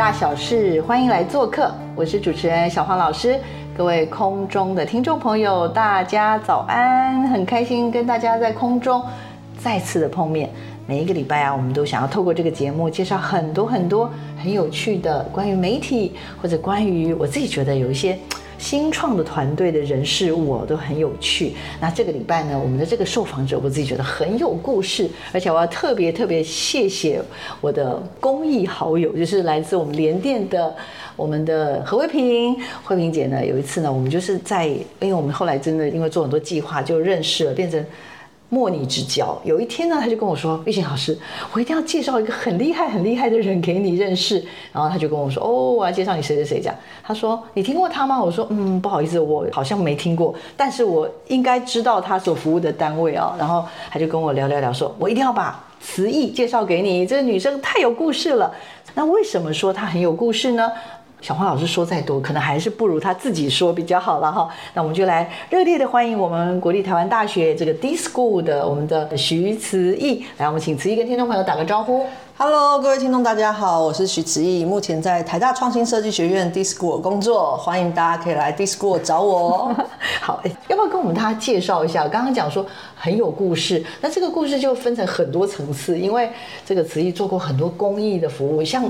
大小事，欢迎来做客，我是主持人小黄老师。各位空中的听众朋友，大家早安！很开心跟大家在空中再次的碰面。每一个礼拜啊，我们都想要透过这个节目介绍很多很多很有趣的关于媒体，或者关于我自己觉得有一些。新创的团队的人事物哦都很有趣。那这个礼拜呢，我们的这个受访者，我自己觉得很有故事，而且我要特别特别谢谢我的公益好友，就是来自我们联电的我们的何慧萍，慧萍姐呢，有一次呢，我们就是在，因为我们后来真的因为做很多计划就认识了，变成。莫逆之交。有一天呢，他就跟我说：“玉琴老师，我一定要介绍一个很厉害、很厉害的人给你认识。”然后他就跟我说：“哦，我要介绍你谁谁谁。”这样，他说：“你听过他吗？”我说：“嗯，不好意思，我好像没听过，但是我应该知道他所服务的单位啊。”然后他就跟我聊聊聊，说：“我一定要把慈义介绍给你，这个女生太有故事了。”那为什么说她很有故事呢？小花老师说再多，可能还是不如他自己说比较好了哈。那我们就来热烈的欢迎我们国立台湾大学这个 D School 的我们的徐慈毅，来，我们请慈毅跟听众朋友打个招呼。Hello，各位听众大家好，我是徐慈毅，目前在台大创新设计学院 D School 工作，欢迎大家可以来 D School 找我。好，要不要跟我们大家介绍一下？刚刚讲说很有故事，那这个故事就分成很多层次，因为这个慈毅做过很多公益的服务，像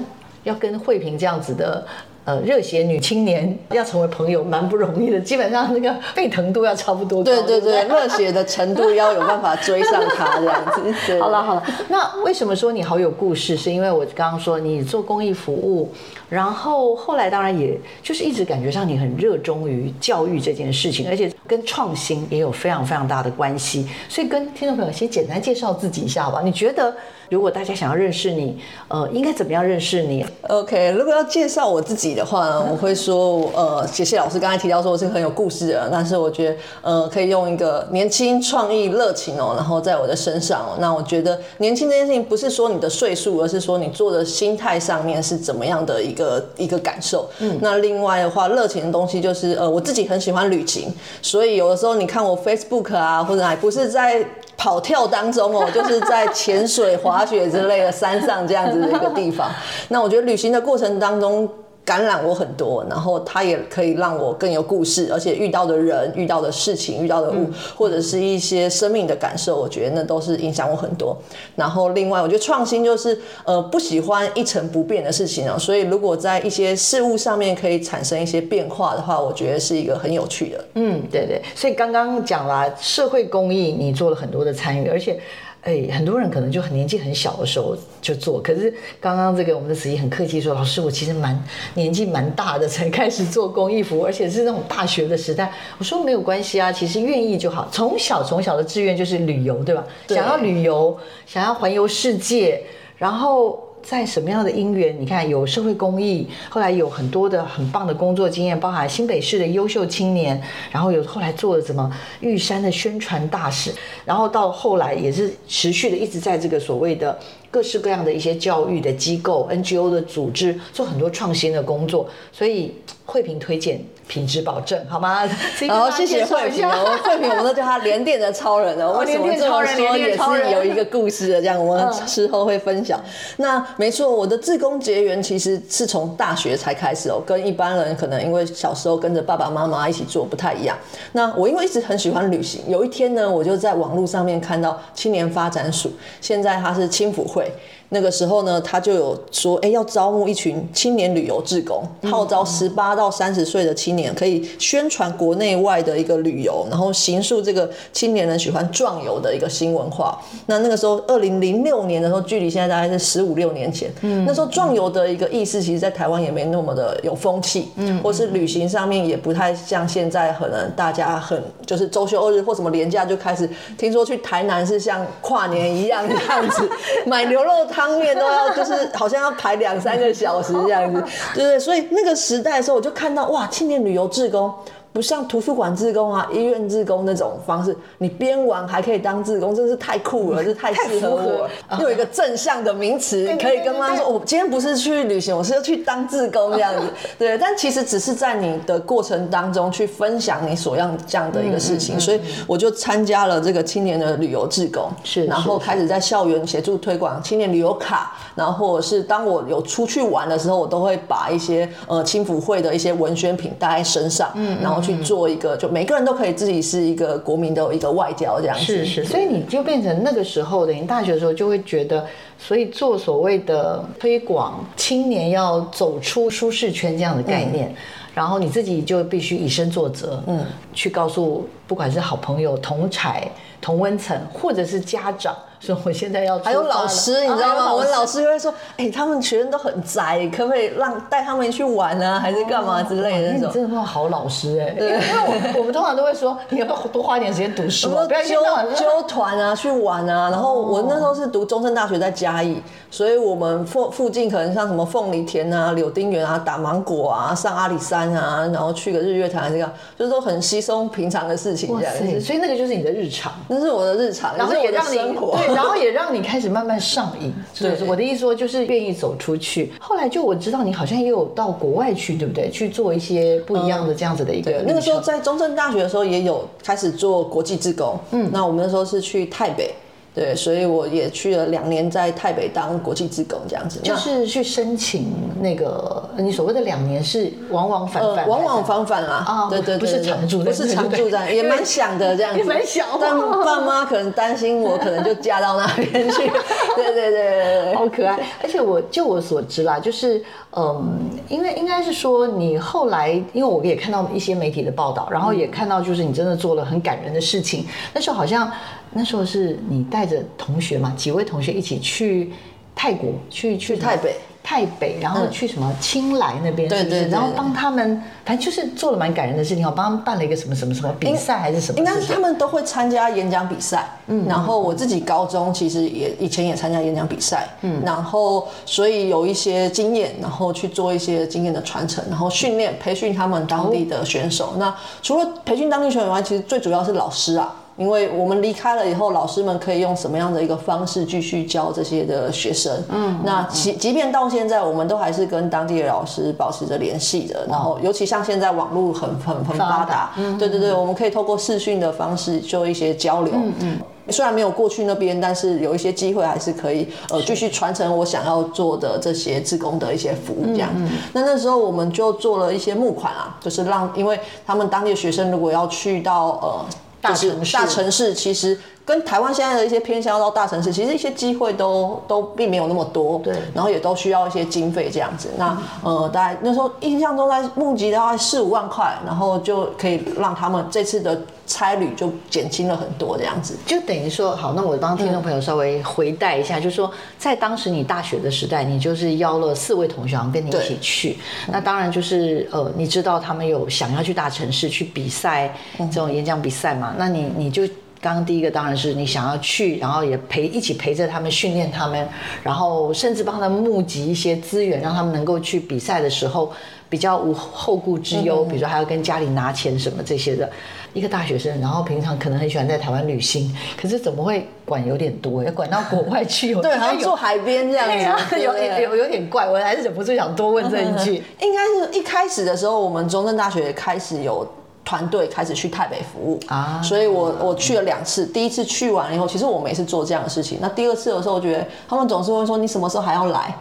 要跟慧萍这样子的。呃，热血女青年要成为朋友蛮不容易的，基本上那个沸腾度要差不多。对对对，热血的程度要有办法追上他这样子。好了好了，那为什么说你好有故事？是因为我刚刚说你做公益服务，然后后来当然也就是一直感觉上你很热衷于教育这件事情，而且跟创新也有非常非常大的关系。所以跟听众朋友先简单介绍自己一下吧。你觉得？如果大家想要认识你，呃，应该怎么样认识你？OK，如果要介绍我自己的话呢，我会说，呃，谢谢老师刚才提到说我是很有故事的，但是我觉得，呃，可以用一个年轻、创意、热情哦，然后在我的身上哦。那我觉得年轻这件事情不是说你的岁数，而是说你做的心态上面是怎么样的一个一个感受。嗯，那另外的话，热情的东西就是，呃，我自己很喜欢旅行，所以有的时候你看我 Facebook 啊，或者还不是在。跑跳当中哦，就是在潜水、滑雪之类的山上这样子的一个地方。那我觉得旅行的过程当中。感染我很多，然后它也可以让我更有故事，而且遇到的人、遇到的事情、遇到的物，或者是一些生命的感受，我觉得那都是影响我很多。然后另外，我觉得创新就是呃不喜欢一成不变的事情啊，所以如果在一些事物上面可以产生一些变化的话，我觉得是一个很有趣的。嗯，对对。所以刚刚讲了社会公益，你做了很多的参与，而且。哎，很多人可能就很年纪很小的时候就做，可是刚刚这个我们的子怡很客气说，老师我其实蛮年纪蛮大的才开始做公益服，而且是那种大学的时代。我说没有关系啊，其实愿意就好。从小从小的志愿就是旅游，对吧？想要旅游，想要环游世界，然后。在什么样的因缘？你看有社会公益，后来有很多的很棒的工作经验，包含新北市的优秀青年，然后有后来做了什么玉山的宣传大使，然后到后来也是持续的一直在这个所谓的各式各样的一些教育的机构、NGO 的组织做很多创新的工作，所以惠平推荐。品质保证好吗？好，谢谢慧平哦。慧平，我们都叫他连电的超人哦。为什么这么说也是有一个故事的，这样我们事后会分享。那没错，我的自工结缘其实是从大学才开始哦，跟一般人可能因为小时候跟着爸爸妈妈一起做不太一样。那我因为一直很喜欢旅行，有一天呢，我就在网络上面看到青年发展署，现在它是青辅会。会。那个时候呢，他就有说，哎，要招募一群青年旅游志工，号召十八到三十岁的青年可以宣传国内外的一个旅游，然后形塑这个青年人喜欢壮游的一个新文化。那那个时候，二零零六年的时候，距离现在大概是十五六年前。嗯，那时候壮游的一个意思，其实在台湾也没那么的有风气，嗯，或是旅行上面也不太像现在，可能大家很就是周休二日或什么年假就开始听说去台南是像跨年一样这样子，买牛肉汤面都要就是好像要排两三个小时这样子，对对？所以那个时代的时候，我就看到哇，青年旅游志工。不像图书馆志工啊、医院志工那种方式，你边玩还可以当志工，真是太酷了，这太适合我。又 有一个正向的名词，可以跟妈妈说：“我今天不是去旅行，我是要去当志工这样子。”对，但其实只是在你的过程当中去分享你所样这样的一个事情，所以我就参加了这个青年的旅游志工，是，然后开始在校园协助推广青年旅游卡，然后或者是当我有出去玩的时候，我都会把一些呃青辅会的一些文宣品带在身上，嗯，然后。去做一个，就每个人都可以自己是一个国民的一个外交这样子。是是，所以你就变成那个时候的，你大学的时候就会觉得，所以做所谓的推广青年要走出舒适圈这样的概念，然后你自己就必须以身作则，嗯，去告诉不管是好朋友、同才、同温层，或者是家长。说我现在要还有老师，你知道吗？我们老师就会说，哎，他们学生都很宅，可不可以让带他们去玩啊，还是干嘛之类的那种？真的是好老师哎，因为我我们通常都会说，你要不要多花一点时间读书？不要揪揪团啊，去玩啊。然后我那时候是读中正大学在嘉义，所以我们附附近可能像什么凤梨田啊、柳丁园啊、打芒果啊、上阿里山啊，然后去个日月潭，这个就是都很稀松平常的事情这样子。所以那个就是你的日常，那是我的日常，然后也让你生活。然后也让你开始慢慢上瘾。对，我的意思说就是愿意走出去。后来就我知道你好像也有到国外去，对不对？去做一些不一样的这样子的一个。那个时候在中正大学的时候也有开始做国际志工。嗯，那我们那时候是去台北。对，所以我也去了两年，在台北当国际职工这样子，就是去申请那个你所谓的两年是往往返返，往往返返啦。啊，对对，不是常住，不是常住在，也蛮想的这样子，蛮想。但爸妈可能担心我，可能就嫁到那边去。对对对对，好可爱。而且我就我所知啦，就是嗯，因为应该是说你后来，因为我也看到一些媒体的报道，然后也看到就是你真的做了很感人的事情。那时候好像。那时候是你带着同学嘛，几位同学一起去泰国，去去台北，台北，然后去什么青莱那边，对对，然后帮他们，反正就是做了蛮感人的事情，我帮他们办了一个什么什么什么比赛还是什么，应该是他们都会参加演讲比赛，嗯，然后我自己高中其实也以前也参加演讲比赛，嗯，然后所以有一些经验，然后去做一些经验的传承，然后训练培训他们当地的选手。那除了培训当地选手以外，其实最主要是老师啊。因为我们离开了以后，老师们可以用什么样的一个方式继续教这些的学生？嗯，那即即便到现在，我们都还是跟当地的老师保持着联系的。然后，尤其像现在网络很很很发达，嗯，对对对，我们可以透过视讯的方式做一些交流。嗯嗯，虽然没有过去那边，但是有一些机会还是可以呃继续传承我想要做的这些自工的一些服务。这样，那那时候我们就做了一些募款啊，就是让因为他们当地的学生如果要去到呃。就是大城市，其实跟台湾现在的一些偏向到大城市，其实一些机会都都并没有那么多，对，然后也都需要一些经费这样子。那呃，大概那时候印象中在募集大概四五万块，然后就可以让他们这次的差旅就减轻了很多这样子。就等于说，好，那我帮听众朋友稍微回带一下，就是说，在当时你大学的时代，你就是邀了四位同学跟你一起去。那当然就是呃，你知道他们有想要去大城市去比赛这种演讲比赛嘛？那你你就刚刚第一个当然是你想要去，然后也陪一起陪着他们训练他们，然后甚至帮他们募集一些资源，让他们能够去比赛的时候比较无后顾之忧。比如说还要跟家里拿钱什么这些的，一个大学生，然后平常可能很喜欢在台湾旅行，可是怎么会管有点多，要管到国外去？对，好像住海边这样子，有有有点怪，我还是忍不住想多问这一句。应该是一开始的时候，我们中正大学开始有。团队开始去台北服务啊，所以我我去了两次。第一次去完了以后，其实我每次做这样的事情。那第二次的时候，我觉得他们总是会说：“你什么时候还要来？”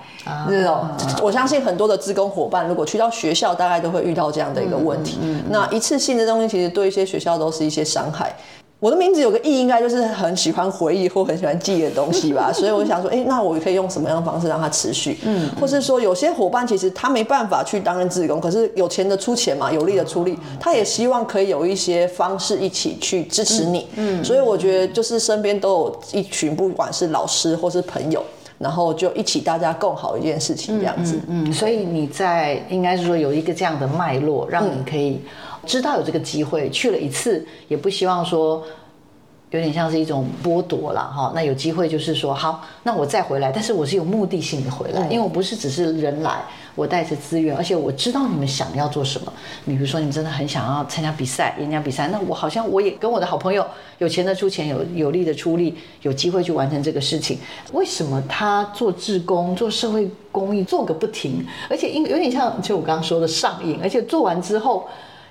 这种，我相信很多的职工伙伴，如果去到学校，大概都会遇到这样的一个问题。那一次性的东西，其实对一些学校都是一些伤害。我的名字有个意，应该就是很喜欢回忆或很喜欢记忆的东西吧，所以我想说，哎，那我可以用什么样的方式让它持续？嗯，或是说有些伙伴其实他没办法去担任志工，可是有钱的出钱嘛，有力的出力，他也希望可以有一些方式一起去支持你。嗯，所以我觉得就是身边都有一群，不管是老师或是朋友，然后就一起大家共好一件事情这样子。嗯，所以你在应该是说有一个这样的脉络，让你可以。知道有这个机会去了一次，也不希望说有点像是一种剥夺了哈。那有机会就是说好，那我再回来，但是我是有目的性的回来，因为我不是只是人来，我带着资源，而且我知道你们想要做什么。比如说你们真的很想要参加比赛、演讲比赛，那我好像我也跟我的好朋友有钱的出钱，有有力的出力，有机会去完成这个事情。为什么他做志工、做社会公益做个不停，而且因有点像就我刚刚说的上瘾，而且做完之后。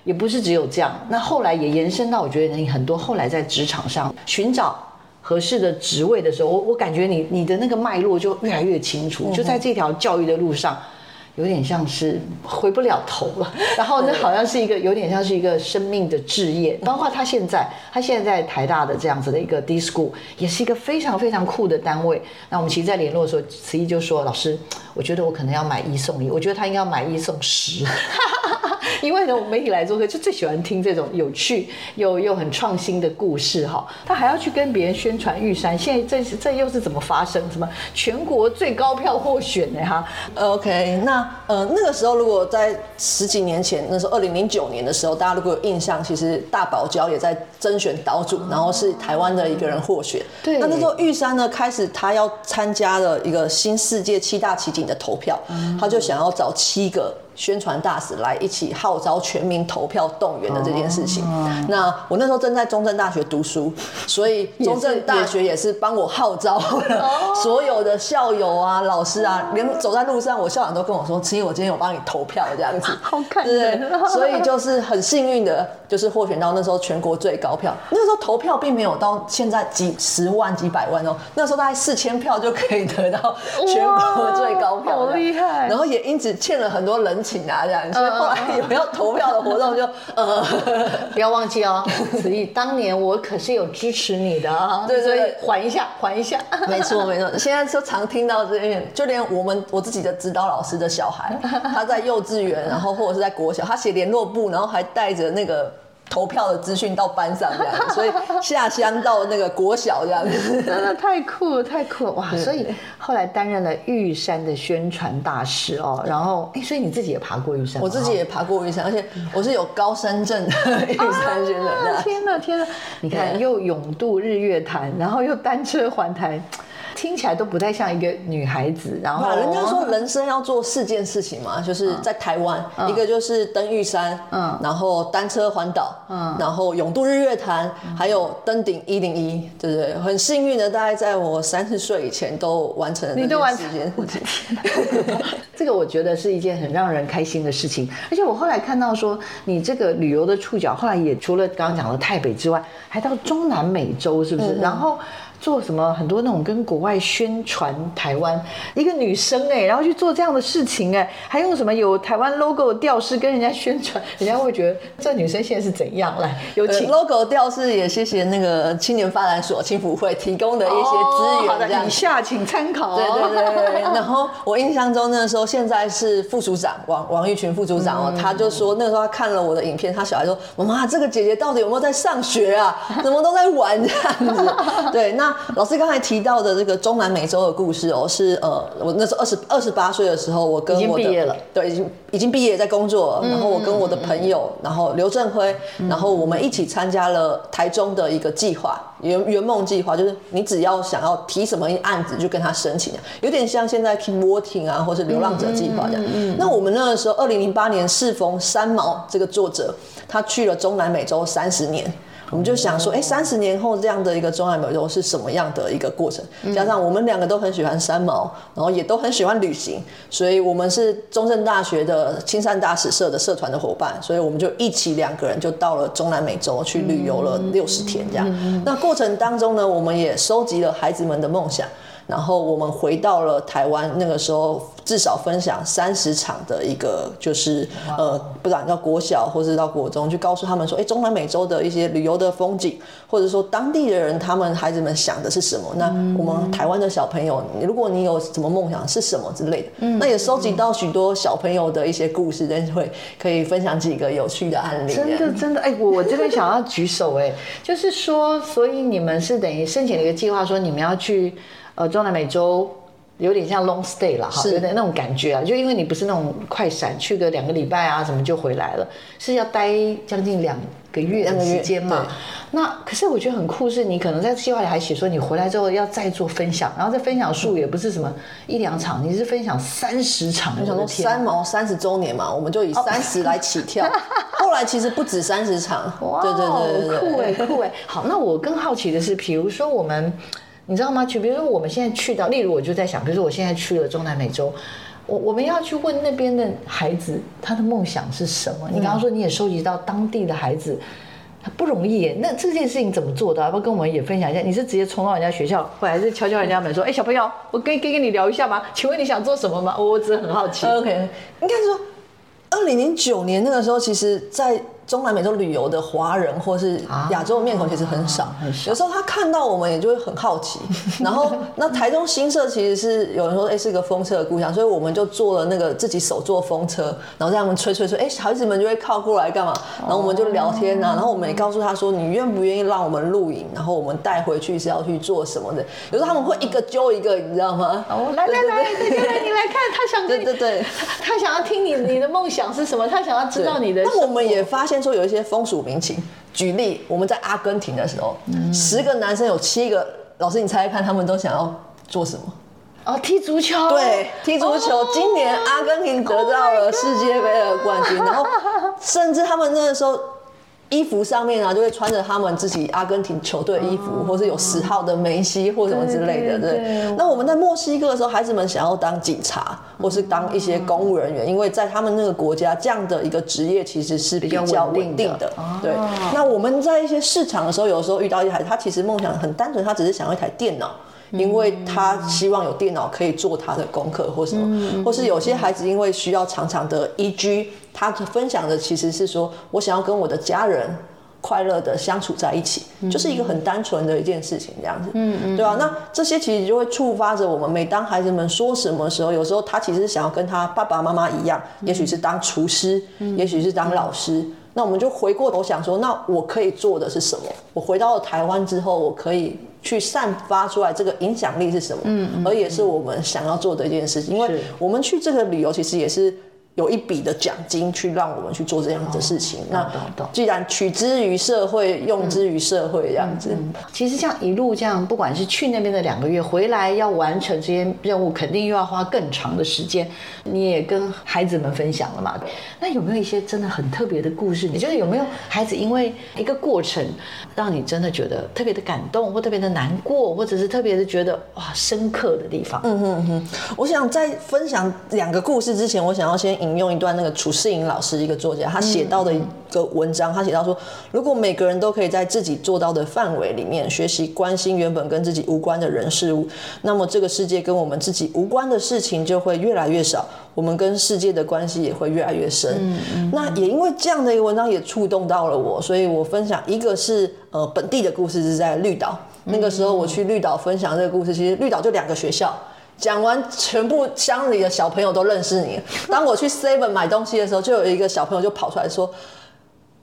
也不是只有这样，那后来也延伸到，我觉得你很多后来在职场上寻找合适的职位的时候，我我感觉你你的那个脉络就越来越清楚，就在这条教育的路上，有点像是回不了头了。然后那好像是一个有点像是一个生命的置业，包括他现在，他现在在台大的这样子的一个 D School，也是一个非常非常酷的单位。那我们其实，在联络的时候，慈毅就说：“老师，我觉得我可能要买一送一，我觉得他应该要买一送十。”因为呢，我们媒体来做客就最喜欢听这种有趣又又很创新的故事哈。他还要去跟别人宣传玉山，现在这这又是怎么发生？什么全国最高票获选呢？哈，OK，那呃那个时候如果在十几年前，那时候二零零九年的时候，大家如果有印象，其实大堡礁也在甄选岛主，然后是台湾的一个人获选。对，那那时候玉山呢开始他要参加了一个新世界七大奇景的投票，他就想要找七个。宣传大使来一起号召全民投票动员的这件事情。那我那时候正在中正大学读书，所以中正大学也是帮我号召 所有的校友啊、老师啊，连走在路上，我校长都跟我说：“其实我今天有帮你投票这样子。”好看，对，所以就是很幸运的，就是获选到那时候全国最高票。那时候投票并没有到现在几十万、几百万哦，那时候大概四千票就可以得到全国最高票，好厉害。然后也因此欠了很多人。请啊，这样，所以后来有要投票的活动，就呃，不要忘记哦，子毅，当年我可是有支持你的啊，对对，缓一下，缓一下，没错没错，现在就常听到这边，就连我们我自己的指导老师的小孩，他在幼稚园，然后或者是在国小，他写联络簿，然后还带着那个。投票的资讯到班上这样，所以下乡到那个国小这样子，真的太酷了，太酷了哇！所以后来担任了玉山的宣传大使哦，然后哎，所以你自己也爬过玉山，我自己也爬过玉山，而且 我是有高山症的玉山宣传。天哪，天哪！你看又勇渡日月潭，然后又单车环台。听起来都不太像一个女孩子，然后人家说人生要做四件事情嘛，就是在台湾，一个就是登玉山，嗯，然后单车环岛，嗯，然后勇渡日月潭，还有登顶一零一，对不对？很幸运的，大概在我三十岁以前都完成了。你都完成？我的天，这个我觉得是一件很让人开心的事情。而且我后来看到说，你这个旅游的触角，后来也除了刚刚讲的台北之外，还到中南美洲，是不是？然后。做什么很多那种跟国外宣传台湾一个女生哎，然后去做这样的事情哎，还用什么有台湾 logo 的吊饰跟人家宣传，人家会觉得这女生现在是怎样来？有请 logo 吊饰也谢谢那个青年发展所青辅会提供的一些资源，以下请参考。对对对。然后我印象中那时候现在是副组长王王玉群副组长哦，他就说那时候他看了我的影片，他小孩说妈妈这个姐姐到底有没有在上学啊？怎么都在玩这样子？对那。老师刚才提到的这个中南美洲的故事哦，是呃，我那时候二十二十八岁的时候，我跟我的对已经已经毕业在工作，然后我跟我的朋友，然后刘正辉，然后我们一起参加了台中的一个计划圆圆梦计划，就是你只要想要提什么案子就跟他申请，有点像现在 Keep Working 啊，或是流浪者计划这样。那我们那个时候二零零八年适逢三毛这个作者，他去了中南美洲三十年。我们就想说，哎，三十年后这样的一个中南美洲是什么样的一个过程？加上我们两个都很喜欢三毛，然后也都很喜欢旅行，所以我们是中正大学的青山大使社的社团的伙伴，所以我们就一起两个人就到了中南美洲去旅游了六十天这样。那过程当中呢，我们也收集了孩子们的梦想。然后我们回到了台湾，那个时候至少分享三十场的一个，就是呃，不管到国小或是到国中，去告诉他们说，哎，中南美洲的一些旅游的风景，或者说当地的人，他们孩子们想的是什么？那我们台湾的小朋友，如果你有什么梦想是什么之类的，那也收集到许多小朋友的一些故事，但是会可以分享几个有趣的案例。真的真的，哎，我我这边想要举手，哎，就是说，所以你们是等于申请了一个计划，说你们要去呃中南美洲，有点像 long stay 了哈，有点那种感觉啊，就因为你不是那种快闪，去个两个礼拜啊什么就回来了，是要待将近两个月的时间嘛。那可是我觉得很酷，是你可能在计划里还写说你回来之后要再做分享，然后这分享数也不是什么一两场，你是分享三十场。我想说三毛三十周年嘛，我们就以三十来起跳。后来其实不止三十场，对对对对酷哎酷哎。好，那我更好奇的是，比如说我们，你知道吗？就比如说我们现在去到，例如我就在想，比如说我现在去了中南美洲，我我们要去问那边的孩子，他的梦想是什么？你刚刚说你也收集到当地的孩子。他不容易耶，那这件事情怎么做的？要不要跟我们也分享一下？你是直接冲到人家学校，或者是敲敲人家门说：“哎，小朋友，我可以跟跟你聊一下吗？请问你想做什么吗？”我只是很好奇。OK，应该说，二零零九年那个时候，其实，在。中南美洲旅游的华人或是亚洲的面孔其实很少，有时候他看到我们也就会很好奇。然后那台中新社其实是有人说，哎，是个风车的故乡，所以我们就做了那个自己手做风车，然后让他们吹吹吹，哎，孩子们就会靠过来干嘛？然后我们就聊天啊，然后我们也告诉他说，你愿不愿意让我们录影，然后我们带回去是要去做什么的？有时候他们会一个揪一个，你知道吗？哦，来来来，来你来看，他想对对对，他想要听你你的梦想是什么？他想要知道你的。那我们也发现。说有一些风俗民情，举例，我们在阿根廷的时候，十个男生有七个，老师你猜猜看，他们都想要做什么？哦，踢足球。对，踢足球。今年阿根廷得到了世界杯的冠军，然后甚至他们那个时候。衣服上面啊，就会穿着他们自己阿根廷球队衣服，或是有十号的梅西或什么之类的。对。那我们在墨西哥的时候，孩子们想要当警察，或是当一些公务人员，因为在他们那个国家，这样的一个职业其实是比较稳定的。对。那我们在一些市场的时候，有时候遇到一些孩子，他其实梦想很单纯，他只是想要一台电脑。因为他希望有电脑可以做他的功课或什么，或是有些孩子因为需要长长的 EG，他分享的其实是说我想要跟我的家人快乐的相处在一起，就是一个很单纯的一件事情这样子，嗯嗯，对吧？那这些其实就会触发着我们，每当孩子们说什么时候，有时候他其实想要跟他爸爸妈妈一样，也许是当厨师，也许是当老师。那我们就回过头想说，那我可以做的是什么？我回到了台湾之后，我可以去散发出来这个影响力是什么？嗯，而也是我们想要做的一件事情，因为我们去这个旅游，其实也是。有一笔的奖金去让我们去做这样的事情。那既然取之于社会，用之于社会这样子。其实像一路这样，不管是去那边的两个月，回来要完成这些任务，肯定又要花更长的时间。你也跟孩子们分享了嘛？那有没有一些真的很特别的故事？你觉得有没有孩子因为一个过程，让你真的觉得特别的感动，或特别的难过，或者是特别的觉得哇深刻的地方？嗯哼哼。我想在分享两个故事之前，我想要先引。用一段那个楚世颖老师一个作家他写到的一个文章，他写到说，如果每个人都可以在自己做到的范围里面学习关心原本跟自己无关的人事物，那么这个世界跟我们自己无关的事情就会越来越少，我们跟世界的关系也会越来越深。那也因为这样的一个文章也触动到了我，所以我分享一个是呃本地的故事，是在绿岛。那个时候我去绿岛分享这个故事，其实绿岛就两个学校。讲完，全部乡里的小朋友都认识你。当我去 Seven 买东西的时候，就有一个小朋友就跑出来说：“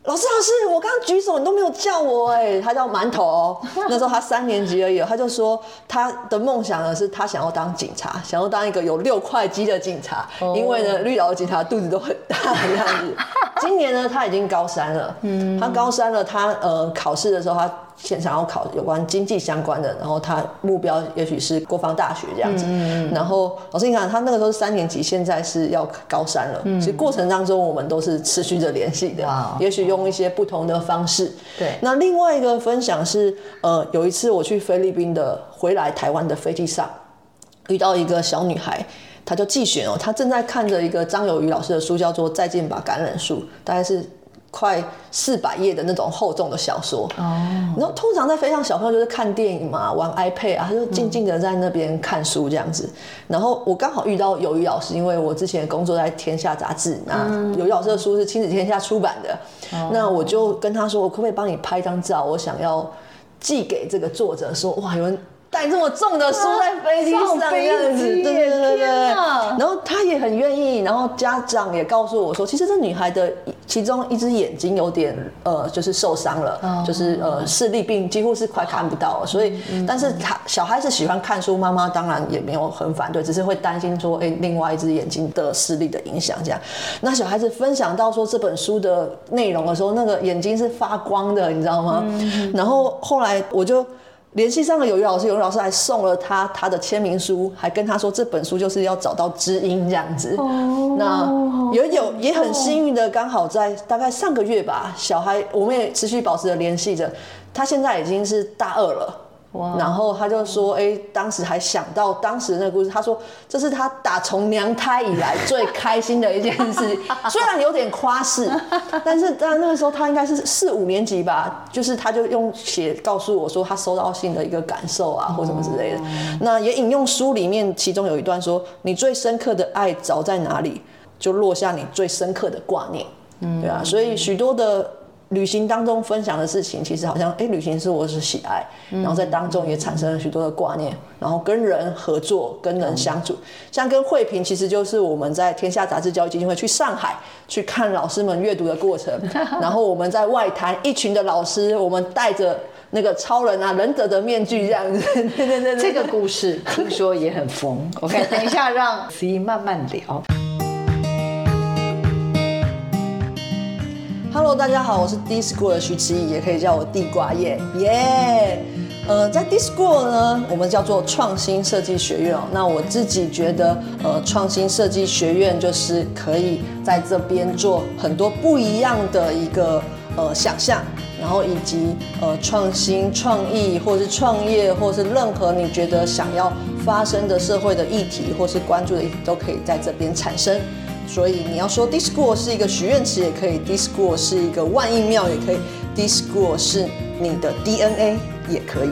老师，老师，我刚刚举手，你都没有叫我。”哎，他叫馒头，那时候他三年级而已。他就说他的梦想呢是他想要当警察，想要当一个有六块肌的警察，因为呢绿岛的警察肚子都很大这样子。今年呢他已经高三了，嗯，他高三了，他呃考试的时候他。现想要考有关经济相关的，然后他目标也许是国防大学这样子。然后老师你看，他那个时候是三年级，现在是要高三了。其实过程当中我们都是持续着联系的，也许用一些不同的方式。对。那另外一个分享是，呃，有一次我去菲律宾的回来台湾的飞机上，遇到一个小女孩，她叫季璇哦，她正在看着一个张友瑜老师的书，叫做《再见吧橄榄树》，大概是。快四百页的那种厚重的小说。哦，然后通常在飞上小朋友就是看电影嘛，玩 iPad 啊，他就静静的在那边看书这样子。然后我刚好遇到友谊老师，因为我之前工作在天下杂志，那友谊老师的书是亲子天下出版的，那我就跟他说，我可不可以帮你拍张照？我想要寄给这个作者，说哇，有人。带这么重的书在飞机上这样子，对对对对。然后他也很愿意，然后家长也告诉我说，其实这女孩的其中一只眼睛有点呃，就是受伤了，就是呃视力病几乎是快看不到了。所以，但是他小孩子喜欢看书，妈妈当然也没有很反对，只是会担心说，哎，另外一只眼睛的视力的影响这样。那小孩子分享到说这本书的内容的时候，那个眼睛是发光的，你知道吗？然后后来我就。联系上了有余老师，有余老师还送了他他的签名书，还跟他说这本书就是要找到知音这样子。哦，那也有也很幸运的，刚好在大概上个月吧，小孩我们也持续保持着联系着，他现在已经是大二了。然后他就说：“哎，当时还想到当时那个故事。他说这是他打从娘胎以来最开心的一件事，虽然有点夸饰，但是但那个时候他应该是四五年级吧。就是他就用写告诉我说他收到信的一个感受啊，或什么之类的。那也引用书里面其中有一段说：你最深刻的爱着在哪里，就落下你最深刻的挂念。嗯，对啊。所以许多的。”旅行当中分享的事情，其实好像哎，旅行是我是喜爱，然后在当中也产生了许多的挂念，然后跟人合作，跟人相处，像跟慧萍，其实就是我们在天下杂志教育基金会去上海去看老师们阅读的过程，然后我们在外滩一群的老师，我们带着那个超人啊忍者的面具这样子，对对对，这个故事听说也很疯，OK，等一下让 子怡慢慢聊。Hello，大家好，我是 D School 的徐慈怡，也可以叫我地瓜叶，耶。呃，在 D School 呢，我们叫做创新设计学院哦。那我自己觉得，呃，创新设计学院就是可以在这边做很多不一样的一个呃想象，然后以及呃创新创意，或者是创业，或是任何你觉得想要发生的社会的议题，或是关注的议题，都可以在这边产生。所以你要说 Discord 是一个许愿池也可以，Discord 是一个万应庙也可以，Discord 是你的 DNA 也可以。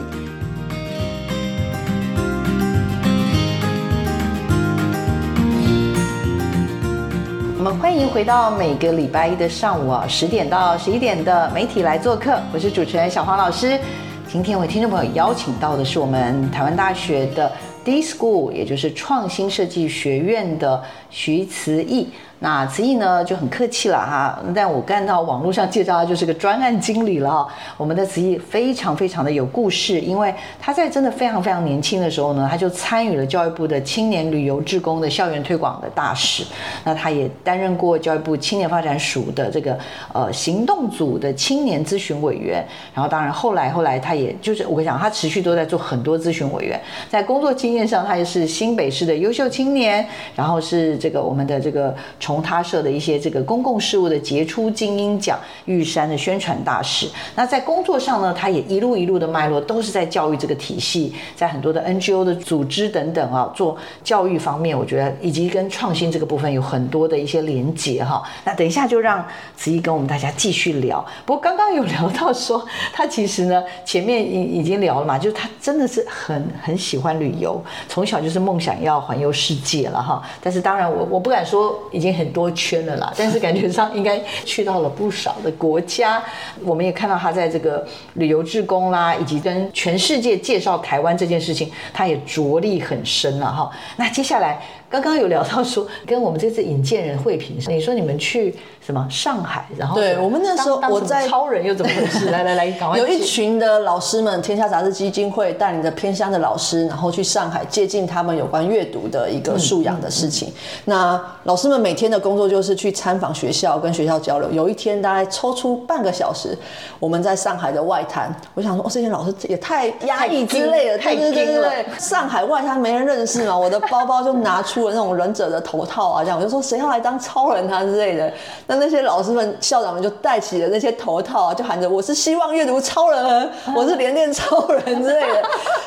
我们欢迎回到每个礼拜一的上午啊，十点到十一点的媒体来做客，我是主持人小黄老师。今天为听众朋友邀请到的是我们台湾大学的。D School，也就是创新设计学院的徐慈义。那慈毅呢就很客气了哈，但我看到网络上介绍他就是个专案经理了。我们的慈毅非常非常的有故事，因为他在真的非常非常年轻的时候呢，他就参与了教育部的青年旅游志工的校园推广的大使。那他也担任过教育部青年发展署的这个呃行动组的青年咨询委员。然后当然后来后来他也就是我跟你讲，他持续都在做很多咨询委员。在工作经验上，他也是新北市的优秀青年，然后是这个我们的这个重。从他设的一些这个公共事务的杰出精英奖，玉山的宣传大使。那在工作上呢，他也一路一路的脉络都是在教育这个体系，在很多的 NGO 的组织等等啊，做教育方面，我觉得以及跟创新这个部分有很多的一些连结哈。那等一下就让子怡跟我们大家继续聊。不过刚刚有聊到说，他其实呢前面已已经聊了嘛，就是他真的是很很喜欢旅游，从小就是梦想要环游世界了哈。但是当然我我不敢说已经很。多圈了啦，但是感觉上应该去到了不少的国家。我们也看到他在这个旅游志工啦，以及跟全世界介绍台湾这件事情，他也着力很深了哈。那接下来。刚刚有聊到说，跟我们这次引荐人会评，你说你们去什么上海，然后对我们那时候我在超人又怎么回事？来 来来，有一群的老师们，天下杂志基金会带领着偏乡的老师，然后去上海接近他们有关阅读的一个素养的事情。那老师们每天的工作就是去参访学校，跟学校交流。有一天大概抽出半个小时，我们在上海的外滩，我想说，哦，这些老师也太压抑之类的，太惊了。上海外滩没人认识嘛，我的包包就拿出。那种忍者的头套啊，这样我就说谁要来当超人啊之类的。那那些老师们、校长们就戴起了那些头套啊，就喊着我是希望阅读超人，我是连练超人之类的。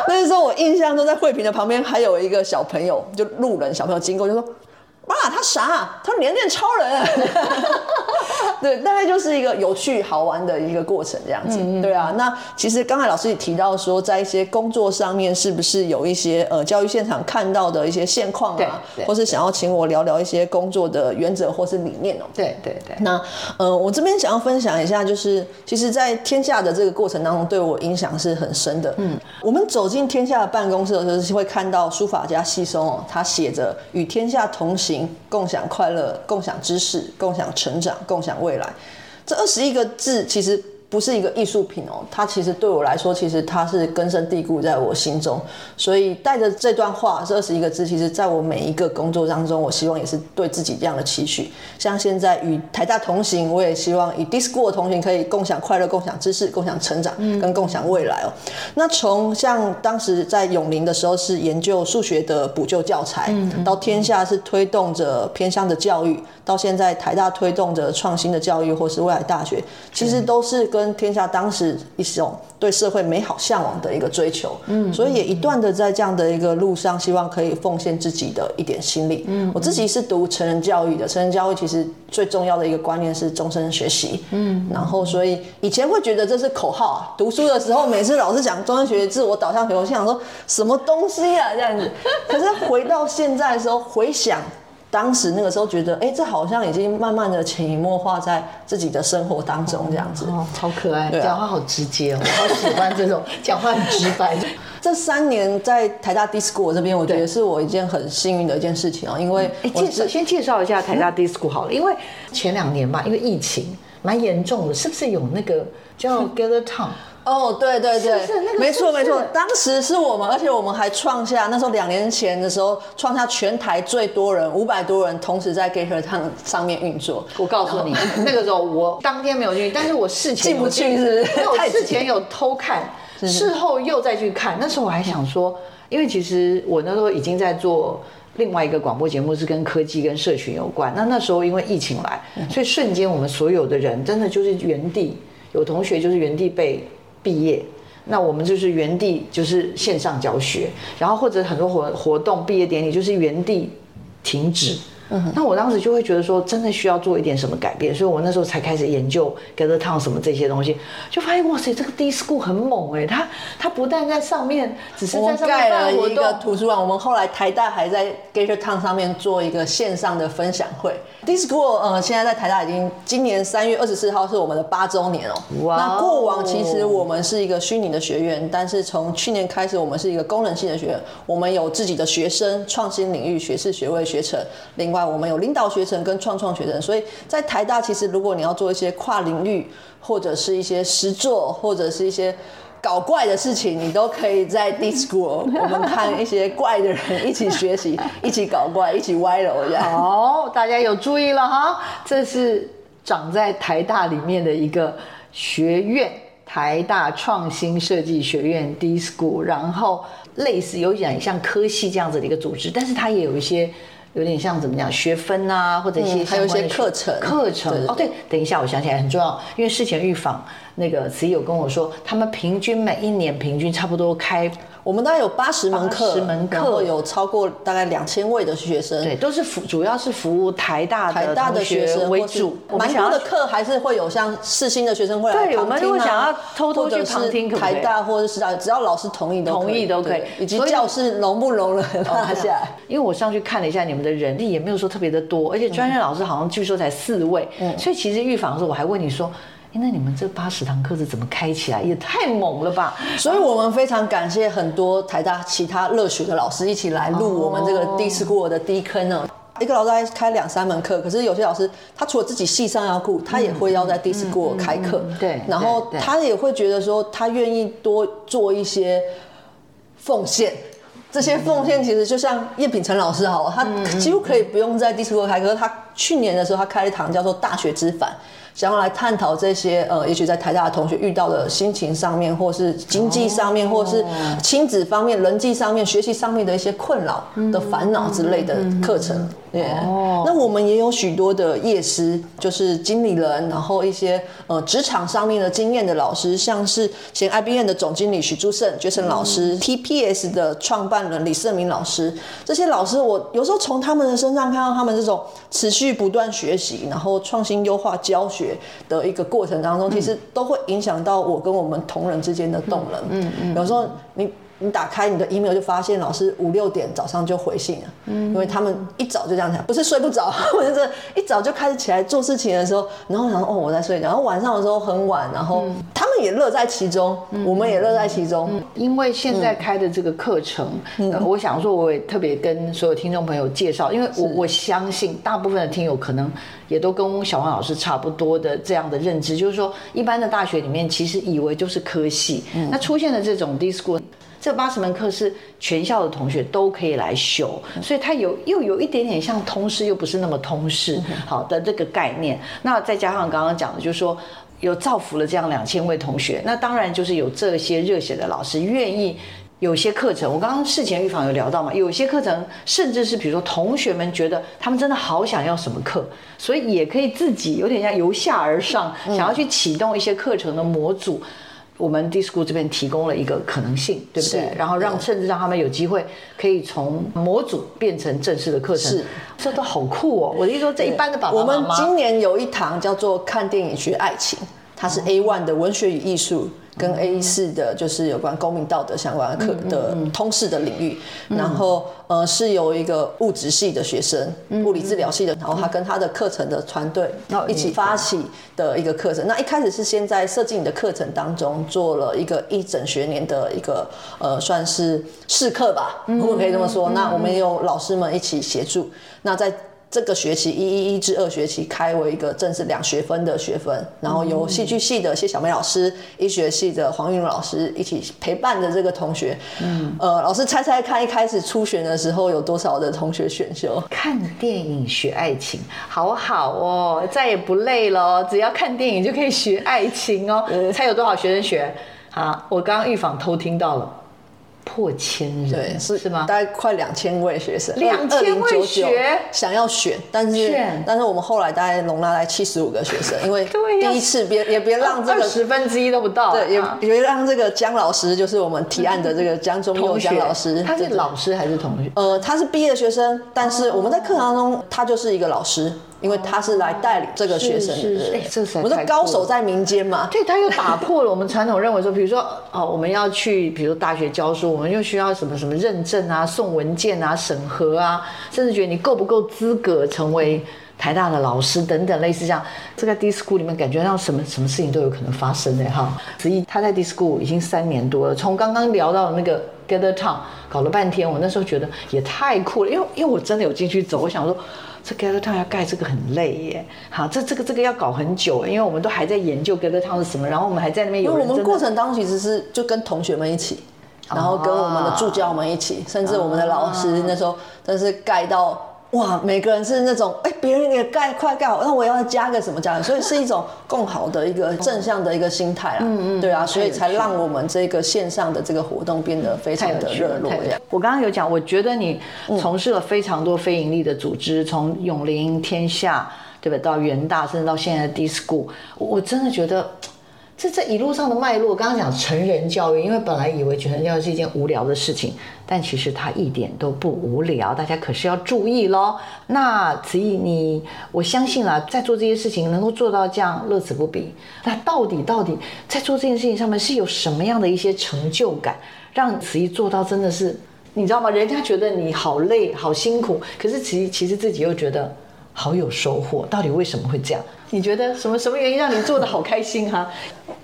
那时候我印象中在慧平的旁边还有一个小朋友，就路人小朋友经过就说。妈，他傻，他连练超人。对，大概就是一个有趣好玩的一个过程这样子。对啊，那其实刚才老师也提到说，在一些工作上面，是不是有一些呃教育现场看到的一些现况啊，或是想要请我聊聊一些工作的原则或是理念哦？对对对。那呃，我这边想要分享一下，就是其实，在天下的这个过程当中，对我影响是很深的。嗯，我们走进天下的办公室的时候，是会看到书法家西松哦，他写着“与天下同行，共享快乐，共享知识，共享成长，共享未来”。这二十一个字，其实。不是一个艺术品哦，它其实对我来说，其实它是根深蒂固在我心中。所以带着这段话，这二十一个字，其实在我每一个工作当中，我希望也是对自己这样的期许。像现在与台大同行，我也希望与 Discord 同行，可以共享快乐、共享知识、共享成长，跟共享未来哦。那从像当时在永林的时候是研究数学的补救教材，到天下是推动着偏向的教育，到现在台大推动着创新的教育，或是未来大学，其实都是。跟天下当时一种对社会美好向往的一个追求，嗯，所以也一段的在这样的一个路上，希望可以奉献自己的一点心力。嗯，我自己是读成人教育的，成人教育其实最重要的一个观念是终身学习。嗯，然后所以以前会觉得这是口号啊，读书的时候每次老师讲终身学习、自我导向学，我心想说什么东西啊这样子。可是回到现在的时候，回想。当时那个时候觉得，哎，这好像已经慢慢的潜移默化在自己的生活当中，这样子，哦，超可爱，讲话好直接哦，我好喜欢这种 讲话很直白。这三年在台大 Disco 这边，我觉得是我一件很幸运的一件事情哦，因为介绍先介绍一下台大 Disco 好了，因为前两年吧，因为疫情蛮严重的，是不是有那个叫 Gather Town？哦，对对对，没错没错，当时是我们，而且我们还创下那时候两年前的时候，创下全台最多人五百多人同时在 Gator Town 上面运作。我告诉你，那个时候我当天没有进去，但是我事前进不去是，我事前有偷看，事后又再去看。那时候我还想说，因为其实我那时候已经在做另外一个广播节目，是跟科技跟社群有关。那那时候因为疫情来，所以瞬间我们所有的人真的就是原地，有同学就是原地被。毕业，那我们就是原地就是线上教学，然后或者很多活活动毕业典礼就是原地停止。那我当时就会觉得说，真的需要做一点什么改变，所以我那时候才开始研究 Gather Town 什么这些东西，就发现哇塞，这个 D School 很猛哎，它它不但在上面，只是在上面盖了一个图书馆，我们后来台大还在 Gather Town 上面做一个线上的分享会。D School 呃，现在在台大已经今年三月二十四号是我们的八周年哦。哇！那过往其实我们是一个虚拟的学院，但是从去年开始，我们是一个功能性的学院，我们有自己的学生、创新领域学士学位学程，另外。我们有领导学程跟创创学程，所以在台大，其实如果你要做一些跨领域，或者是一些实作，或者是一些搞怪的事情，你都可以在 D School，我们看一些怪的人一起学习，一起搞怪，一起歪楼这样。好，大家有注意了哈，这是长在台大里面的一个学院，台大创新设计学院 D School，然后类似有点像科系这样子的一个组织，但是它也有一些。有点像怎么讲学分啊，或者一些还有一些课程课程哦，对，等一下，我想起来很重要，因为事前预防那个慈有跟我说，他们平均每一年平均差不多开。我们大概有八十门课，十门课有超过大概两千位的学生，对，都是服主要是服务台大台大的学生为主。蛮多的课还是会有像世新的学生会来对，我们如果想要偷偷去旁听，台大或者是大，只要老师同意都同意都可以，以及教室容不容了拉下来。因为我上去看了一下你们的人力，也没有说特别的多，而且专业老师好像据说才四位，所以其实预防的时候我还问你说。那你们这八十堂课是怎么开起来？也太猛了吧！所以我们非常感谢很多台大其他热血的老师一起来录我们这个第四过的第一坑呢。一个老师开两三门课，可是有些老师他除了自己系上要顾，他也会要在第四过开课。对，然后他也会觉得说，他愿意多做一些奉献。这些奉献其实就像叶秉成老师好，他几乎可以不用在第四过开课。他去年的时候，他开了一堂叫做《大学之反》。想要来探讨这些呃，也许在台大的同学遇到的心情上面，或是经济上面，或是亲子方面、人际上面、学习上面的一些困扰的烦恼之类的课程。哦，那我们也有许多的业师，就是经理人，然后一些呃职场上面的经验的老师，像是前 IBM 的总经理许朱胜、绝成老师，TPS 的创办人李胜明老师，这些老师我有时候从他们的身上看到他们这种持续不断学习，然后创新优化教学。学的一个过程当中，其实都会影响到我跟我们同仁之间的动能。嗯嗯，有时候你。你打开你的 email 就发现老师五六点早上就回信了，嗯，因为他们一早就这样讲，不是睡不着，或者是一早就开始起来做事情的时候，然后想说哦我在睡觉，然后晚上的时候很晚，然后他们也乐在其中，我们也乐在其中，因为现在开的这个课程，我想说我也特别跟所有听众朋友介绍，因为我我相信大部分的听友可能也都跟小黄老师差不多的这样的认知，就是说一般的大学里面其实以为就是科系，那出现的这种 disco。这八十门课是全校的同学都可以来修，所以它有又有一点点像通识，又不是那么通识，好的这个概念。那再加上刚刚讲的，就是说有造福了这样两千位同学，那当然就是有这些热血的老师愿意有些课程。我刚刚事前预防有聊到嘛，有些课程甚至是比如说同学们觉得他们真的好想要什么课，所以也可以自己有点像由下而上，想要去启动一些课程的模组。我们 D School 这边提供了一个可能性，对不对？然后让甚至让他们有机会可以从模组变成正式的课程，是，这都好酷哦！我的意思说，这一般的爸爸妈妈，我们今年有一堂叫做看电影学爱情，它是 A one 的文学与艺术。跟 A 四的，就是有关公民道德相关的课的通识的领域，然后呃是有一个物质系的学生，物理治疗系的，然后他跟他的课程的团队一起发起的一个课程。那一开始是先在设计你的课程当中做了一个一整学年的一个呃算是试课吧，我们可以这么说。那我们有老师们一起协助，那在。这个学期一一一至二学期开为一个正式两学分的学分，然后由戏剧系的谢小梅老师、医学系的黄韵老师一起陪伴的这个同学。嗯，呃，老师猜猜看，一开始初选的时候有多少的同学选修？看电影学爱情，好好哦，再也不累了，只要看电影就可以学爱情哦。猜有多少学生学？好，我刚刚预防偷听到了。破千人，对，是是吗？大概快两千位学生，两千位学想要选，但是但是我们后来大概容纳在七十五个学生，因为 第一次别也别让这个十分之一都不到，对，也别让这个江老师，就是我们提案的这个江中佑江老师，他是老师还是同学？呃，他是毕业学生，但是我们在课堂中他就是一个老师。因为他是来带领这个学生的，哎，这我们高手在民间嘛。对，他又打破了我们传统认为说，比如说哦，我们要去，比如大学教书，我们又需要什么什么认证啊、送文件啊、审核啊，甚至觉得你够不够资格成为台大的老师等等，类似这样。这个 D School 里面感觉到什么什么事情都有可能发生的哈。子怡他在 D School 已经三年多了，从刚刚聊到那个 Gather Town 搞了半天，我那时候觉得也太酷了，因为因为我真的有进去走，我想说。这 gather town 要盖这个很累耶，好，这这个这个要搞很久，因为我们都还在研究 gather town 是什么，然后我们还在那边有。我们过程当中其实是就跟同学们一起，然后跟我们的助教们一起，甚至我们的老师那时候真是盖到。哇，每个人是那种，哎，别人也盖快盖好，那我要加个什么加？所以是一种更好的一个正向的一个心态啊。嗯嗯，对啊，所以才让我们这个线上的这个活动变得非常的热络。我刚刚有讲，我觉得你从事了非常多非盈利的组织，从永林天下，对吧，到元大，甚至到现在的 D School，我真的觉得。这这一路上的脉络，刚刚讲成人教育，因为本来以为成人教育是一件无聊的事情，但其实它一点都不无聊，大家可是要注意喽。那子怡，你我相信啦，在做这些事情能够做到这样乐此不疲，那到底到底在做这件事情上面是有什么样的一些成就感，让子怡做到真的是，你知道吗？人家觉得你好累好辛苦，可是其其实自己又觉得好有收获，到底为什么会这样？你觉得什么什么原因让你做的好开心哈？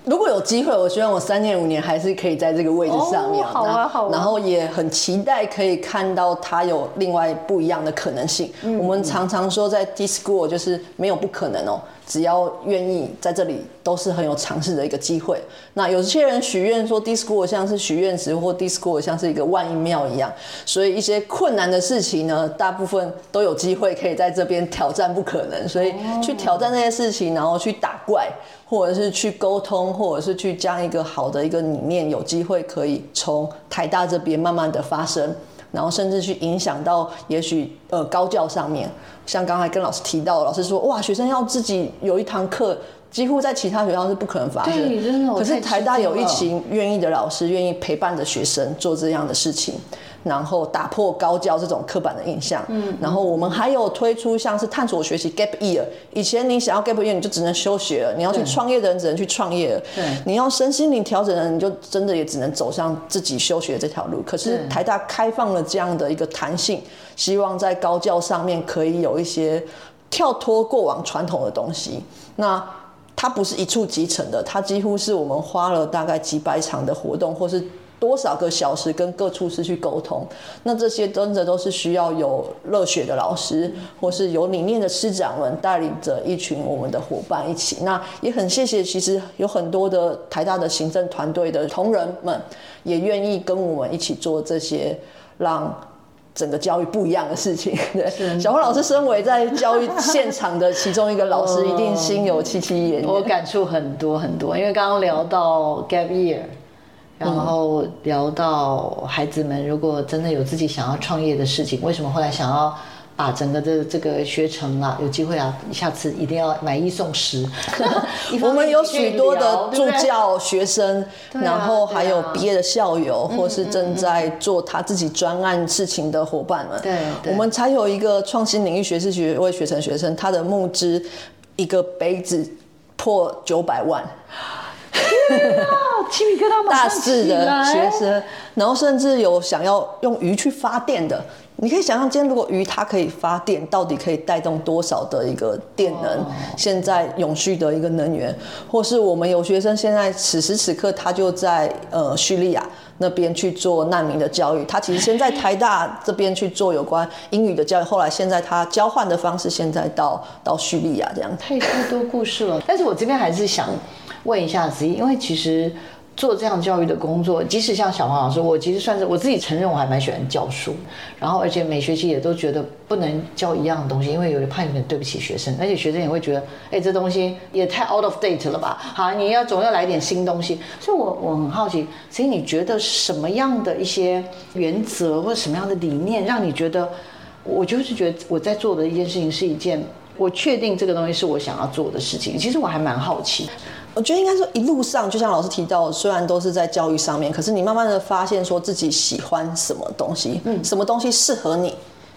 如果有机会，我希望我三年五年还是可以在这个位置上面。好啊，好啊。然后也很期待可以看到它有另外不一样的可能性。我们常常说在 D School 就是没有不可能哦，只要愿意在这里都是很有尝试的一个机会。那有些人许愿说 D School 像是许愿池，或 D School 像是一个万应庙一样，所以一些困难的事情呢，大部分都有机会可以在这边挑战不可能。所以去挑战那些事情，然后去打怪。或者是去沟通，或者是去将一个好的一个理念，有机会可以从台大这边慢慢的发生，然后甚至去影响到也许呃高教上面，像刚才跟老师提到，老师说哇，学生要自己有一堂课，几乎在其他学校是不可能发生，可是台大有一群愿意的老师，愿意陪伴着学生做这样的事情。然后打破高教这种刻板的印象。嗯，然后我们还有推出像是探索学习 gap year，以前你想要 gap year 你就只能休学了，你要去创业的人只能去创业了，对你要身心灵调整的人你就真的也只能走上自己休学这条路。可是对台大开放了这样的一个弹性，希望在高教上面可以有一些跳脱过往传统的东西。那它不是一触即成的，它几乎是我们花了大概几百场的活动，或是多少个小时跟各处室去沟通。那这些真的都是需要有热血的老师，或是有理念的师长们带领着一群我们的伙伴一起。那也很谢谢，其实有很多的台大的行政团队的同仁们，也愿意跟我们一起做这些让。整个教育不一样的事情，对，小花老师身为在教育现场的其中一个老师，一定心有戚戚焉。我感触很多很多，因为刚刚聊到 gap year，然后聊到孩子们如果真的有自己想要创业的事情，为什么后来想要把整个的这个学程啊，有机会啊，下次一定要买一送十。我们有许多的助教学生，然后还有毕业的校友，或是正在做他自己专案事情的伙伴们。对对我们才有一个创新领域学士学位学程学生，他的募资一个杯子破九百万。鸡皮疙瘩大四的学生，然后甚至有想要用鱼去发电的。你可以想象，今天如果鱼它可以发电，到底可以带动多少的一个电能？哦现在永续的一个能源，或是我们有学生现在此时此刻他就在呃叙利亚那边去做难民的教育，他其实先在台大这边去做有关英语的教育，后来现在他交换的方式，现在到到叙利亚这样。太太多故事了。但是我这边还是想问一下子怡，因为其实做这样教育的工作，即使像小黄老师，我其实算是我自己承认我还蛮喜欢教书，然后而且每学期也都觉得不能教一样的东西，因为有怕有点对不起学生，而且学生也会觉得，哎，这东西也太 out of date 了吧？好，你要总要来点新东西。所以我我很好奇，所以你觉得什么样的一些原则或者什么样的理念，让你觉得？我就是觉得我在做的一件事情是一件，我确定这个东西是我想要做的事情。其实我还蛮好奇，我觉得应该说一路上，就像老师提到，虽然都是在教育上面，可是你慢慢的发现说自己喜欢什么东西，嗯，什么东西适合你，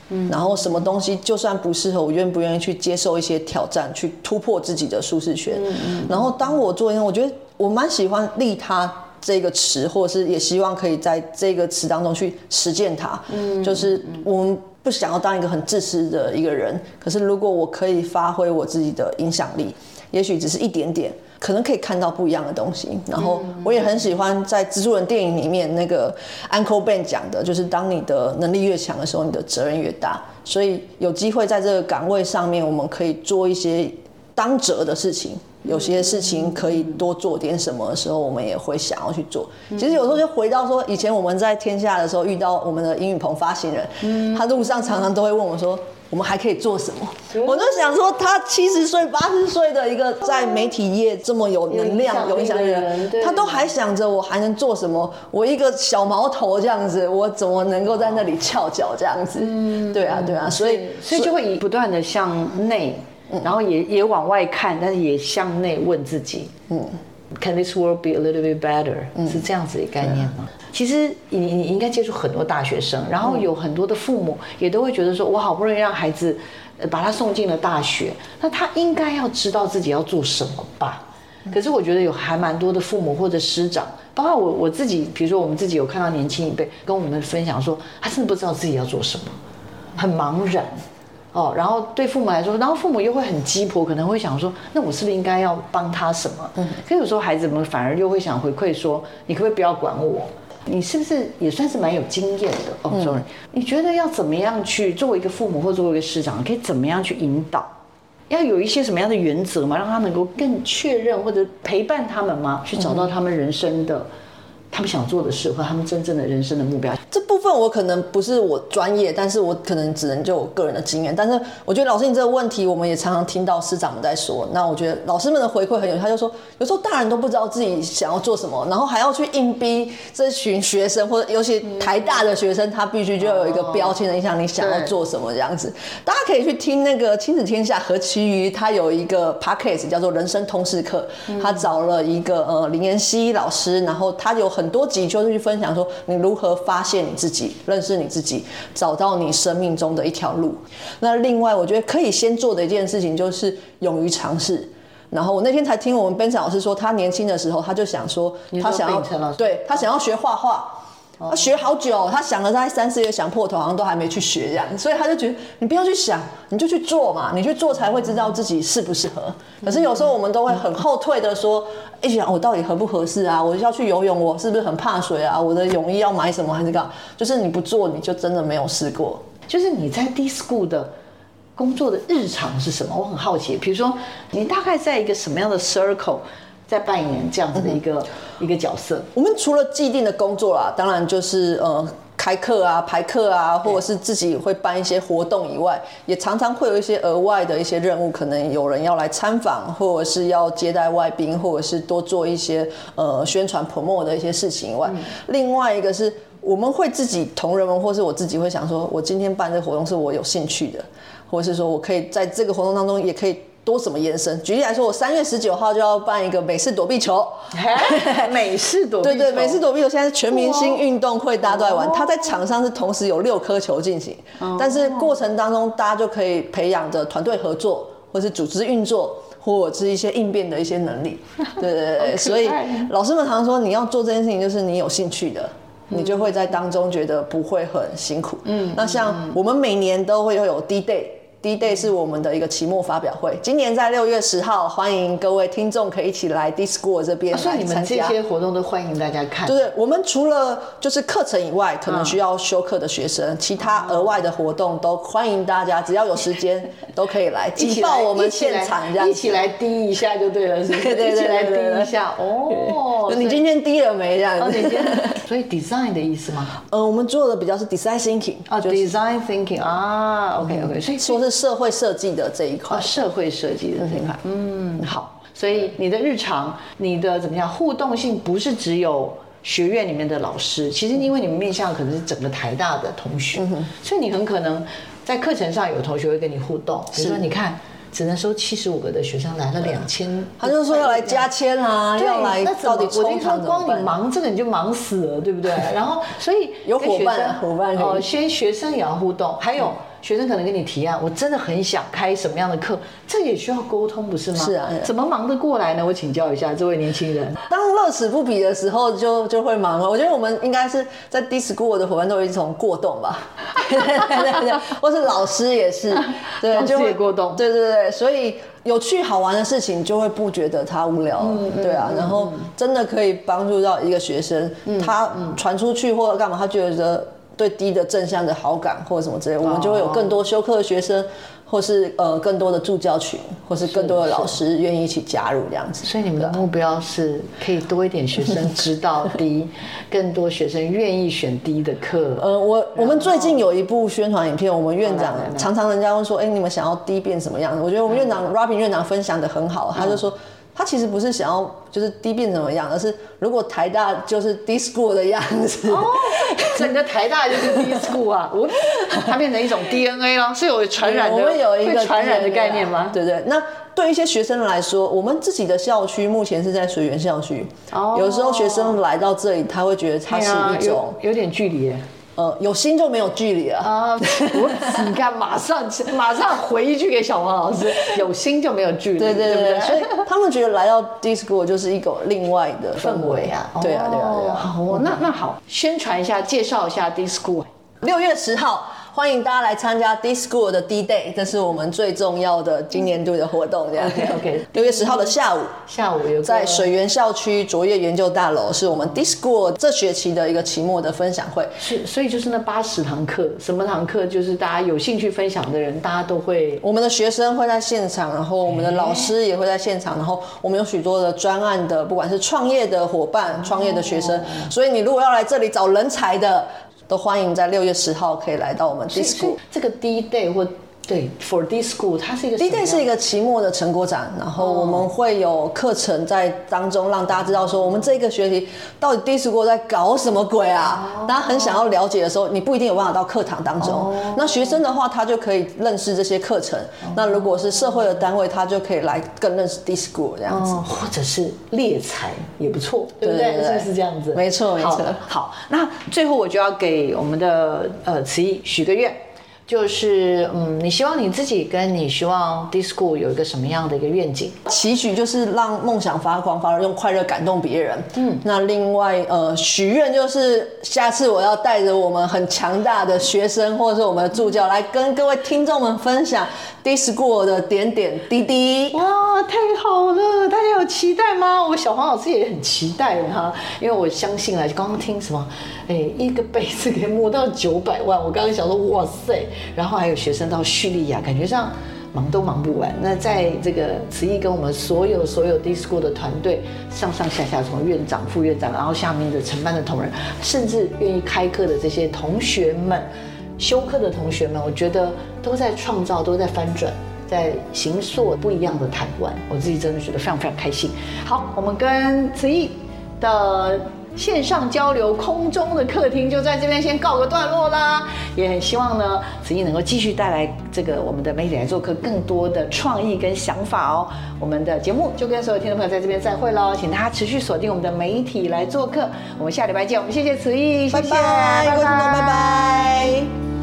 嗯，然后什么东西就算不适合，我愿不愿意去接受一些挑战，去突破自己的舒适圈。嗯嗯然后当我做，因为我觉得我蛮喜欢利他。这个词，或者是也希望可以在这个词当中去实践它。嗯，就是我们不想要当一个很自私的一个人，可是如果我可以发挥我自己的影响力，也许只是一点点，可能可以看到不一样的东西。然后我也很喜欢在蜘蛛人电影里面那个 Uncle Ben 讲的，就是当你的能力越强的时候，你的责任越大。所以有机会在这个岗位上面，我们可以做一些当责的事情。有些事情可以多做点什么的时候，我们也会想要去做。其实有时候就回到说，以前我们在天下的时候遇到我们的英语棚发行人，他路上常常都会问我说。我们还可以做什么？我就想说，他七十岁、八十岁的一个在媒体业这么有能量、有影响力的人，他都还想着我还能做什么？我一个小毛头这样子，我怎么能够在那里翘脚这样子？对啊，对啊，所以所以就会以不断的向内，然后也也往外看，但是也向内问自己，嗯，Can this world be a little bit better？、是这样子的概念吗？其实你你应该接触很多大学生，然后有很多的父母也都会觉得说，我好不容易让孩子呃把他送进了大学，那他应该要知道自己要做什么吧？可是我觉得有还蛮多的父母或者师长，包括我我自己，比如说我们自己有看到年轻一辈跟我们分享说，他真的不知道自己要做什么，很茫然。哦，然后对父母来说，然后父母又会很鸡婆，可能会想说，那我是不是应该要帮他什么？嗯，可有时候孩子们反而又会想回馈说，你可不可以不要管我？你是不是也算是蛮有经验的？哦，sorry，、你觉得要怎么样去作为一个父母或作为一个师长，可以怎么样去引导？要有一些什么样的原则吗？让他能够更确认或者陪伴他们吗？去找到他们人生的、他们想做的事，和他们真正的人生的目标。这部分我可能不是我专业，但是我可能只能就我个人的经验。但是我觉得老师你这个问题，我们也常常听到师长们在说。那我觉得老师们的回馈很有，他就说有时候大人都不知道自己想要做什么，然后还要去硬逼这群学生，或者尤其台大的学生，他必须就要有一个标签的印象你想要做什么这样子。大家可以去听那个亲子天下和其余，他有一个 podcast 叫做人生通识课，他找了一个呃林妍希老师，然后他有很很多集就是去分享说你如何发现你自己、认识你自己、找到你生命中的一条路。那另外，我觉得可以先做的一件事情就是勇于尝试。然后我那天才听我们班长老师说，他年轻的时候他就想说，他想要对他想要学画画。他学好久，他想了大概三四月，想破头，好像都还没去学这样，所以他就觉得你不要去想，你就去做嘛，你去做才会知道自己适不适合。可是有时候我们都会很后退的说，哎想我到底合不合适啊？我要去游泳，我是不是很怕水啊？我的泳衣要买什么还是干？就是你不做，你就真的没有试过。就是你在 D School 的工作的日常是什么？我很好奇。比如说，你大概在一个什么样的 circle？在扮演这样子的一个一个角色。我们除了既定的工作啦，当然就是呃开课啊、排课啊，或者是自己会办一些活动以外，也常常会有一些额外的一些任务，可能有人要来参访，或者是要接待外宾，或者是多做一些呃宣传 promo 的一些事情以外，另外一个是我们会自己同仁们，或是我自己会想说，我今天办这个活动是我有兴趣的，或者是说我可以在这个活动当中也可以。多什么延伸？举例来说，我三月十九号就要办一个美式躲避球。美式躲避对对，美式躲避球现在是全明星运动会，大家都在玩。它在场上是同时有六颗球进行，但是过程当中大家就可以培养着团队合作，或是组织运作，或者是一些应变的一些能力。对对对，所以老师们常说，你要做这件事情，就是你有兴趣的，你就会在当中觉得不会很辛苦。嗯，那像我们每年都会有 D Day。D Day 是我们的一个期末发表会，今年在六月十号，欢迎各位听众可以一起来 D School 这边来参加。所以你们这些活动都欢迎大家看。就是，我们除了就是课程以外，可能需要修课的学生，其他额外的活动都欢迎大家，只要有时间都可以来，挤爆我们现场这样，一起来滴一下就对了，是不是？一起来滴一下哦。你今天滴了没？这样子。所以 design 的意思吗？呃，我们做的比较是 design thinking 啊，design thinking 啊，OK OK，所以说是。社会设计的这一块，社会设计的这一块，嗯，好，所以你的日常，你的怎么样互动性，不是只有学院里面的老师，其实因为你们面向可能是整个台大的同学，所以你很可能在课程上有同学会跟你互动，比如说你看，只能收七十五个的学生来了两千，他就说要来加签啊，要来到底我听说光你忙这个你就忙死了，对不对？然后所以有伙伴，伙伴哦，先学生也要互动，还有。学生可能跟你提案，我真的很想开什么样的课，这也需要沟通，不是吗？是啊，怎么忙得过来呢？我请教一下这位年轻人。当乐此不疲的时候，就就会忙了。我觉得我们应该是在 Discord 的伙伴都有一种过动吧，对对对，或是老师也是，对，就会过动。对对对，所以有趣好玩的事情就会不觉得他无聊，对啊，然后真的可以帮助到一个学生，他传出去或者干嘛，他觉得。对低的正向的好感或者什么之类，我们就会有更多修课的学生，或是呃更多的助教群，或是更多的老师愿意一起加入这样子。所以你们的目标是可以多一点学生知道 低，更多学生愿意选低的课。呃，我我们最近有一部宣传影片，我们院长常常人家问说，哎，你们想要低变什么样子？我觉得我们院长 Robin 院长分享的很好，他就说。他其实不是想要就是低变怎么样，而是如果台大就是 D school 的样子，哦，整个台大就是 D school 啊，我 它变成一种 DNA 了，是有传染的，我们有一个传染的概念吗？对对，那对一些学生来说，我们自己的校区目前是在水源校区，哦，有时候学生来到这里，他会觉得它是一种有点距离。呃，有心就没有距离了啊！我你看，马上 马上回一句给小王老师，有心就没有距离，对对对，所以他们觉得来到 Disco 就是一个另外的 氛围啊，对啊对啊对啊。好，那那好，宣传一下，介绍一下 Disco，六月十号。欢迎大家来参加 D School 的 D Day，这是我们最重要的今年度的活动。这样，OK。六月十号的下午，下午有在水源校区卓越研究大楼，是我们 D School 这学期的一个期末的分享会。是，所以就是那八十堂课，什么堂课就是大家有兴趣分享的人，大家都会。我们的学生会在现场，然后我们的老师也会在现场，然后我们有许多的专案的，不管是创业的伙伴、创业的学生，所以你如果要来这里找人才的。都欢迎在六月十号可以来到我们 Disco 这个 D Day 或对，For this school，它是一个 D Day 是一个个期末的成果展，然后我们会有课程在当中让大家知道说，我们这个学期到底 D School 在搞什么鬼啊？大家很想要了解的时候，你不一定有办法到课堂当中。那学生的话，他就可以认识这些课程。那如果是社会的单位，他就可以来更认识 D School 这样子。嗯，或者是猎才也不错，对不对？是不是这样子？没错没错好那最后我就要给我们的呃慈义许个愿。就是嗯，你希望你自己跟你希望 D School 有一个什么样的一个愿景？期许就是让梦想发光发热，用快乐感动别人。嗯，那另外呃，许愿就是下次我要带着我们很强大的学生或者是我们的助教来跟各位听众们分享 D School 的点点滴滴。哇，太好了！大家有期待吗？我小黄老师也很期待哈，因为我相信啊，刚刚听什么，哎，一个杯子可以摸到九百万，我刚刚想说，哇塞！然后还有学生到叙利亚，感觉上忙都忙不完。那在这个慈毅跟我们所有所有 DISCO 的团队上上下下，从院长、副院长，然后下面的承办的同仁，甚至愿意开课的这些同学们、修课的同学们，我觉得都在创造，都在翻转。在形塑不一样的台湾，我自己真的觉得非常非常开心。好，我们跟慈毅的线上交流空中的客厅就在这边先告个段落啦。也很希望呢，慈毅能够继续带来这个我们的媒体来做客更多的创意跟想法哦。我们的节目就跟所有听众朋友在这边再会喽，请大家持续锁定我们的媒体来做客。我们下礼拜见，我们谢谢慈毅，拜谢谢，拜拜。